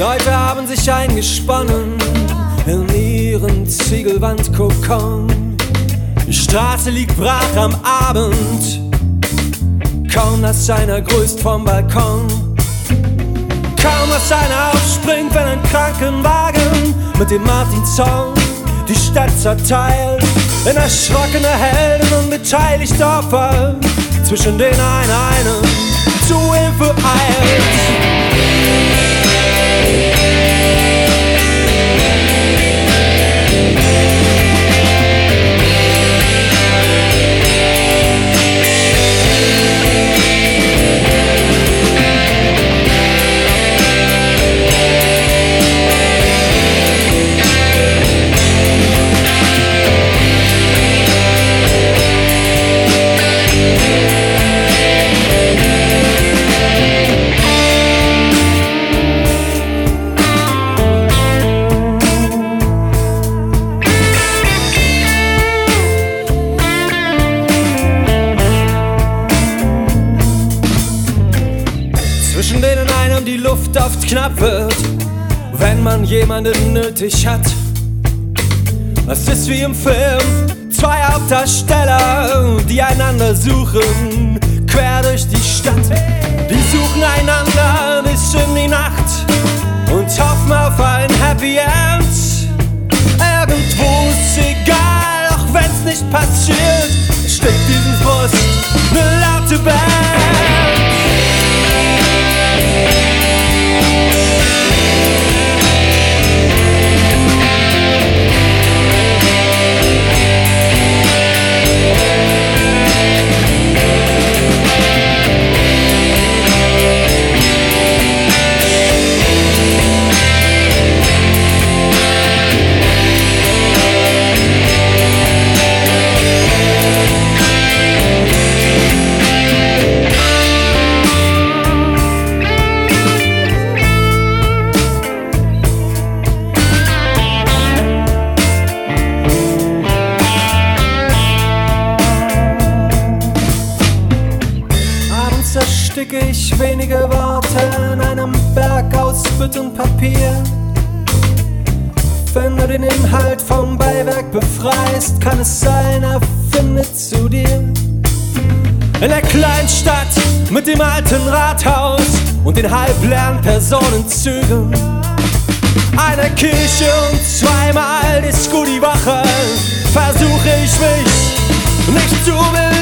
Leute haben sich eingesponnen in ihren Ziegelwandkokon. Die Straße liegt brach am Abend, kaum dass einer grüßt vom Balkon. Kaum dass einer aufspringt, wenn ein Krankenwagen mit dem Martinshorn die Stadt zerteilt. In erschrockene Helden und beteiligte Opfer, zwischen denen ein einem zu Hilfe eilt. Zwischen denen einem die Luft oft knapp wird, wenn man jemanden nötig hat. Es ist wie im Film, zwei Hauptdarsteller, die einander suchen, quer durch die Stadt. Die suchen einander bis in die Nacht und hoffen auf ein Happy End. Irgendwo ist egal, auch wenn's nicht passiert, steckt diesen Brust eine laute Band. Ersticke ich wenige Worte in einem Berg aus Büttenpapier. Wenn du den Inhalt vom Beiwerk befreist, kann es sein, er findet zu dir. In der Kleinstadt mit dem alten Rathaus und den halbleeren Personenzügen. Eine Kirche und zweimal die Woche versuche ich mich nicht zu belügen.